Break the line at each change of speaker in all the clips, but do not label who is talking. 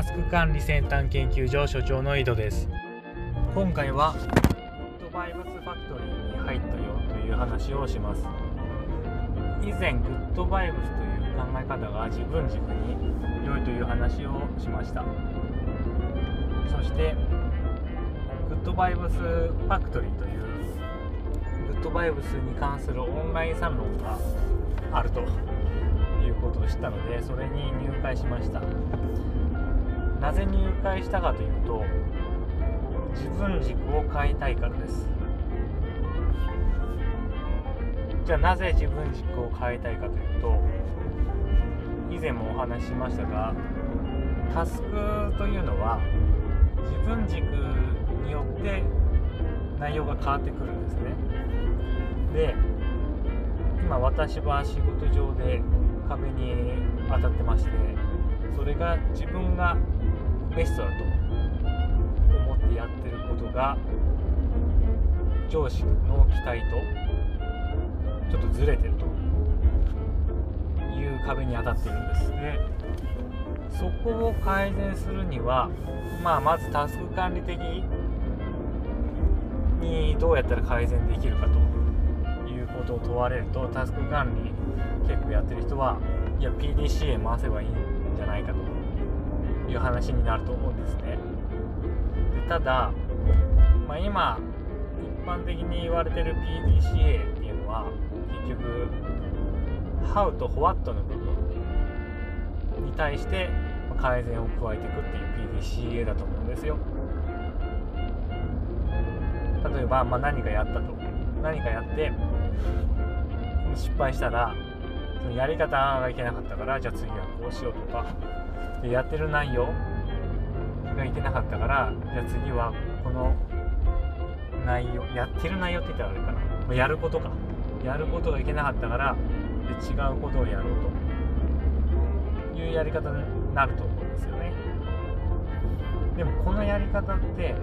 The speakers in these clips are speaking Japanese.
タスク管理先端研究所所長の井戸です。今回はグッドバイブスファクトリーに入ったよという話をします。以前グッドバイブスという考え方が自分軸に良いという話をしました。そしてグッドバイブスファクトリーというグッドバイブスに関するオンラインサロンがあるということを知ったのでそれに入会しました。なぜ入会したかというと自分軸を変えたいからです。じゃあなぜ自分軸を変えたいかというと以前もお話ししましたがタスクというのは自分軸によって内容が変わってくるんですね。で今私は仕事上で壁に当たってましてそれが自分がベストだと思ってやってることが上司の期待とちょっとずれてるという壁に当たってるんですね。そこを改善するにはまあまずタスク管理的にどうやったら改善できるかということを問われるとタスク管理結構やってる人はいや PDCA 回せばいい。じゃないかという話になると思うんですね。でただ、まあ、今一般的に言われてる PDCA っていうのは結局 How と What の部分に対して改善を加えていくっていう PDCA だと思うんですよ。例えば、まあ、何かやったと。何かやって失敗したらそのやり方がいけなかったからじゃあ次はこうしようとか。でやってる内容がいけなかったからじゃあ次はこの内容やってる内容って言ったらあれかな。やることか。やることがいけなかったからで違うことをやろうと。いうやり方になると思うんですよね。でもこのやり方って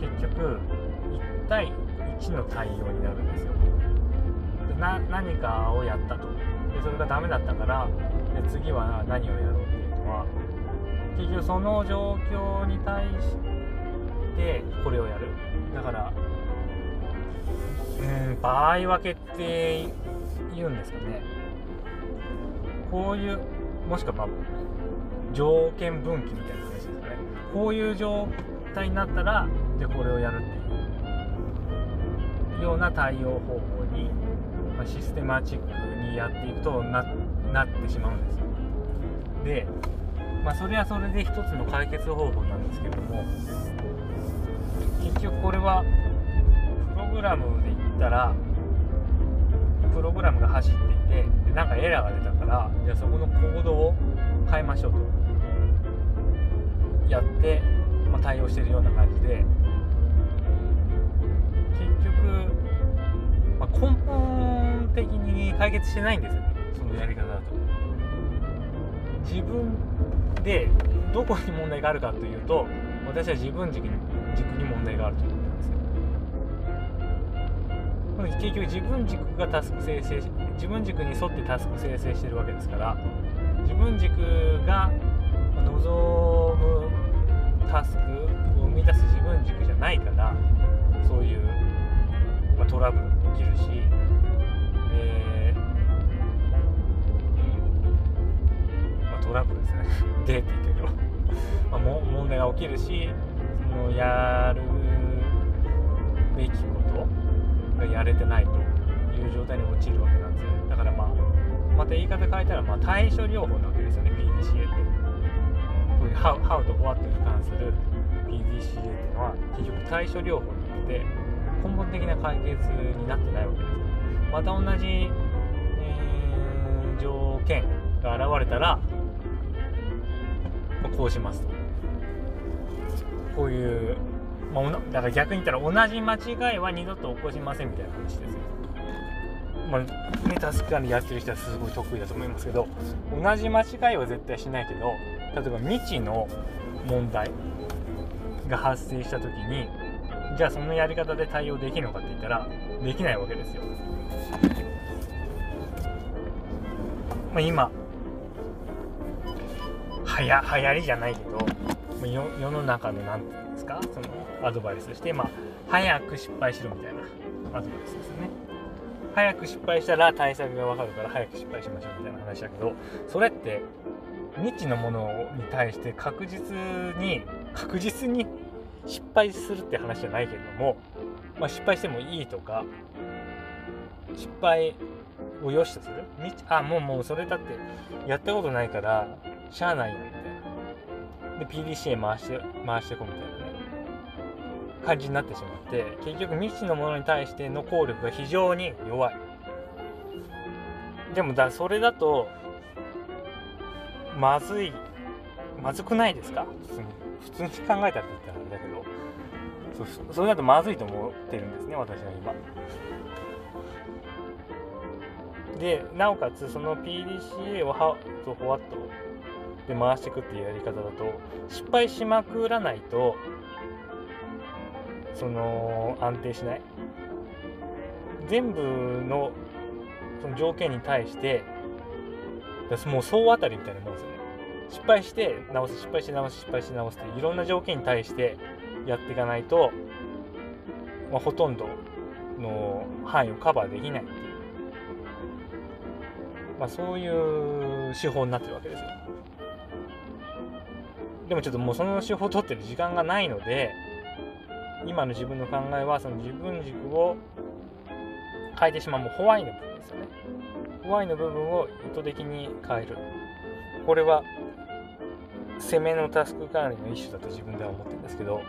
結局1対1の対応になるんですよ。な何かをやったと。でそれがダメだったからで次は何をやろうっていうのは結局その状況に対してこれをやる。だからうん場合分けって言うんですかね。こういうもしくはまあ条件分岐みたいな話ですかね。こういう状態になったらでこれをやるっていうような対応方法に、あ、システマチックにやっていくとななってしまうんですよ。でまあそれはそれで一つの解決方法なんですけども結局これはプログラムで言ったらプログラムが走っていてでなんかエラーが出たからじゃあそこのコードを変えましょうと。やって、まあ、対応してるような感じで。結局、まあ、根本的に解決してないんですよねそのやり方だと。自分でどこに問題があるかというと私は自分軸に軸に問題があると思ってるんですよ。結局自分軸がタスク生成自分軸に沿ってタスク生成してるわけですから自分軸が望むタスクを生み出す自分軸じゃないからそういう、まあ、トラブルも起きるし、ーまあ、トラブルですね。でって言ってるけど、ま、も問題が起きるしそのやるべきことがやれてないという状態に陥るわけなんですよね。だからまあまた言い方変えたらまあ対処療法なわけですよね。PDCA って。こういう How, How と What に関する PDCA っていうのは結局対処療法によって根本的な解決になってないわけです。また同じ、えー条件が現れたらまこうしますと。こういう、まあ、だから逆に言ったら同じ間違いは二度と起こしませんみたいな話ですよ。まあ、ね、タスク管理やってる人はすごい得意だと思いますけど同じ間違いは絶対しないけど例えば未知の問題が発生した時にじゃあそのやり方で対応できるのかって言ったらできないわけですよ。まあ、今はや流行りじゃないけど世世の中の何て言うんですか？そのアドバイスとしてまあ早く失敗しろみたいなアドバイスですね早く失敗したら対策が分かるから早く失敗しましょうみたいな話だけどそれって未知のものに対して確実に確実に失敗するって話じゃないけれども、まあ、失敗してもいいとか失敗を良しとする？あもうもうそれだってやったことないからしゃあないよみたいな。で PDCA 回して回してこうみたいなね。感じになってしまって結局未知のものに対しての効力が非常に弱い。でもだそれだとまずいまずくないですか？普通に。普通に考えたらって言ったら。そそれだとまずいと思ってるんですね私は今。でなおかつその PDCA をハとホワットで回していくっていうやり方だと失敗しまくらないとその安定しない。全部のその条件に対してもう総当たりみたいなもんですよね。失敗して直す失敗して直す失敗して直すっていろんな条件に対してやっていかないと、まあ、ほとんどの範囲をカバーできないっていうまあ、そういう手法になってるわけですよ。でもちょっともうその手法を取ってる時間がないので、今の自分の考えはその自分軸を変えてしまうもうホワイの部分ですよね。ホワイの部分を意図的に変える。これは攻めのタスク管理の一種だと自分では思ってるんですけど、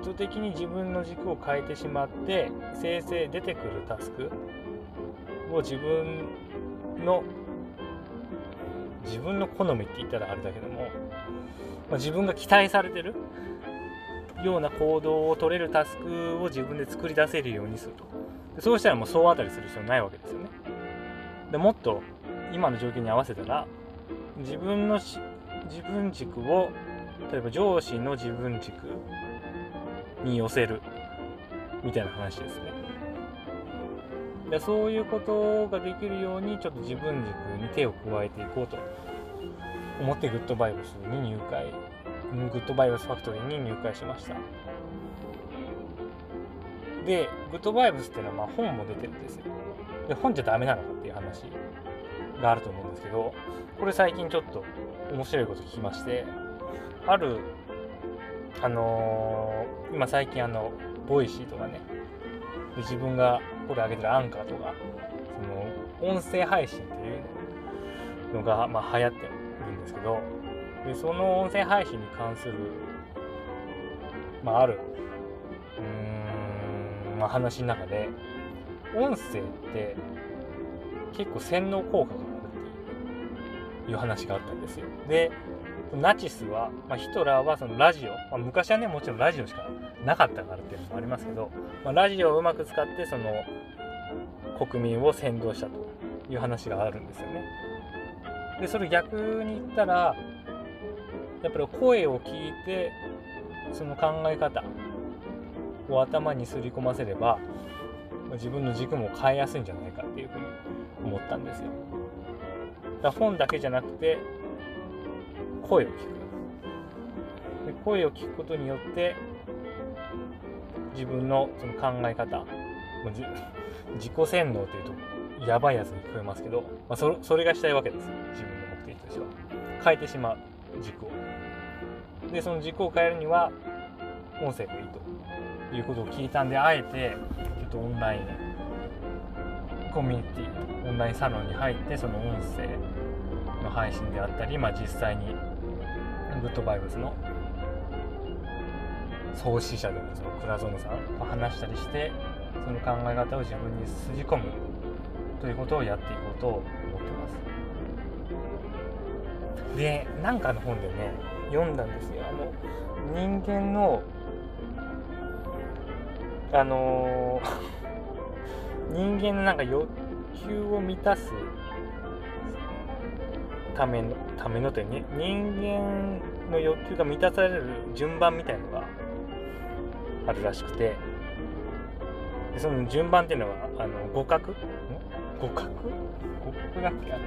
意図的に自分の軸を変えてしまって生成出てくるタスクを自分の自分の好みって言ったらあれだけども、まあ、自分が期待されてるような行動を取れるタスクを自分で作り出せるようにすると。でそうしたらもう総当たりする必要ないわけですよね。でもっと今の状況に合わせたら自分の自分軸を例えば上司の自分軸に寄せるみたいな話ですね。でそういうことができるようにちょっと自分軸に手を加えていこうと思ってグッドバイブスに入会グッドバイブスファクトリーに入会しました。でグッドバイブスっていうのはまあ本も出てるんですよ。で本じゃダメなのかっていう話があると思うんですけどこれ最近ちょっと面白いこと聞きましてあるあのー、今最近あの Voicy とかね自分がこれ上げてるアンカーとかその音声配信っていうのが、まあ、流行ってるんですけどでその音声配信に関する、まあ、あるうーん、まあ、話の中で音声って結構洗脳効果があるっていう話があったんですよ。でナチスは、まあ、ヒトラーはそのラジオ、まあ、昔はねもちろんラジオしかなかったからっていうのもありますけど、まあ、ラジオをうまく使ってその国民を扇動したという話があるんですよね。でそれ逆に言ったらやっぱり声を聞いてその考え方を頭にすり込ませれば自分の軸も変えやすいんじゃないかっていうふうに思ったんですよ。だ本だけじゃなくて声を聞く。で声を聞くことによって自分のその考え方 自己洗脳というとやばいやつに聞こえますけど、まあ、そそれがしたいわけです自分の目的としては。変えてしまう。軸を。でその軸を変えるには音声がいいと。いうことを聞いたんであえてちょっとオンラインコミュニティオンラインサロンに入ってその音声の配信であったり、まあ、実際にグッドバイブスの創始者でもその倉園さんと話したりしてその考え方を自分にすじ込むということをやっていこうと思ってます。でなんかの本でね読んだんですよ。あの人間のあのー、人間のなんか欲求を満たすためのためのというね人間の欲求が満たされる順番みたいのがあるらしくてでその順番っていうのはあの互角？互角？互角？だっけあの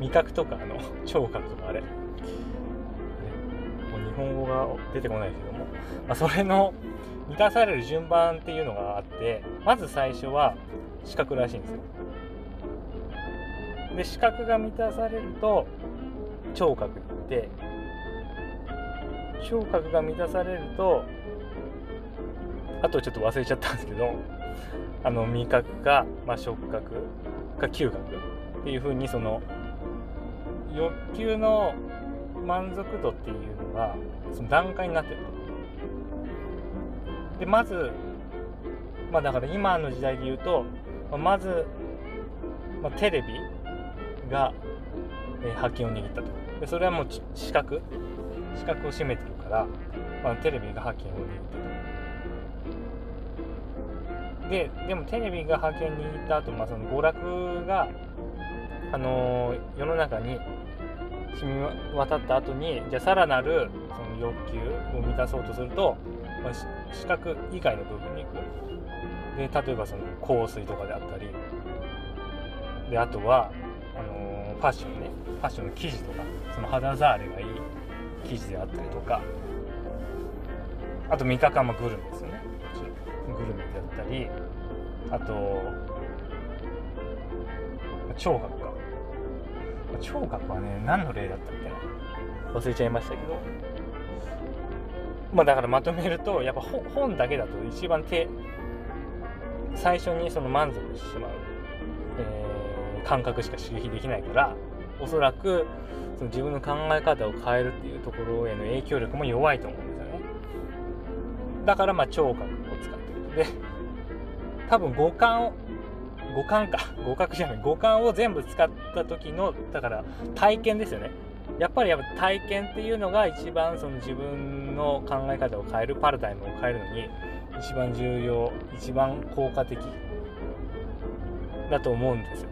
味覚とかあの聴覚とかあれ。もう日本語が出てこないですけども、まあ、それの満たされる順番っていうのがあってまず最初は視覚らしいんですよ。で視覚が満たされると聴覚に行って聴覚が満たされるとあとちょっと忘れちゃったんですけどあの味覚か、まあ、触覚か嗅覚っていうふうにその欲求の満足度っていうのがその段階になってると。でまずまあだから今の時代で言うとまず、まあ、テレビが、えー、覇権を握ったと。でそれはもう視覚視覚を占めてるから、まあ、テレビが覇権を握ってと。ででもテレビが覇権握った後、まあその娯楽があのー、世の中に染み渡った後にじゃあさらなるその欲求を満たそうとすると、まあ、視覚以外の部分に行く。で例えばその香水とかであったり。であとは、ファッションね。ファッションの生地とかその肌触りがいい生地であったりとか。あと味覚はまグルメですよね。グルメであったり。あと聴覚か。聴覚はね何の例だったっけな。忘れちゃいましたけど。まあだからまとめるとやっぱ本だけだと一番手最初にその満足してしまう、えー、感覚しか刺激できないからおそらくその自分の考え方を変えるっていうところへの影響力も弱いと思うんですよね。だからまあ聴覚を使ってるで多分五感を五感か。五角じゃない。五感を全部使った時のだから体験ですよね。やっぱりやっぱ体験っていうのが一番その自分の考え方を変えるパラダイムを変えるのに一番重要一番効果的だと思うんですよ。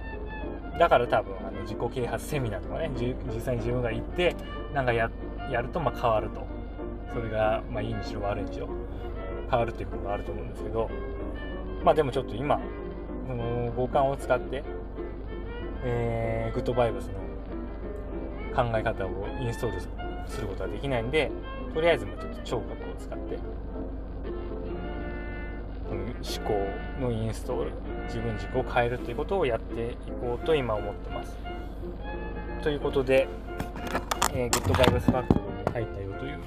だから多分あの自己啓発セミナーとかね実際に自分が行ってなんかやるとま変わると。それがまあいいにしろ悪いにしろ。変わるっていうことがあると思うんですけど。まあでもちょっと今その五感を使って、えー、グッドバイブスの考え方をインストールすることはできないんでとりあえずもうちょっと聴覚を使って思考のインストール自分軸を変えるということをやっていこうと今思ってます。ということで、えー、グッドバイブスバックに入ったよという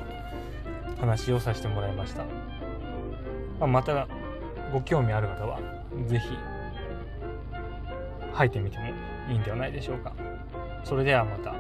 話をさせてもらいました、まあ、またご興味ある方は是非入ってみてもいいんではないでしょうか。それではまた。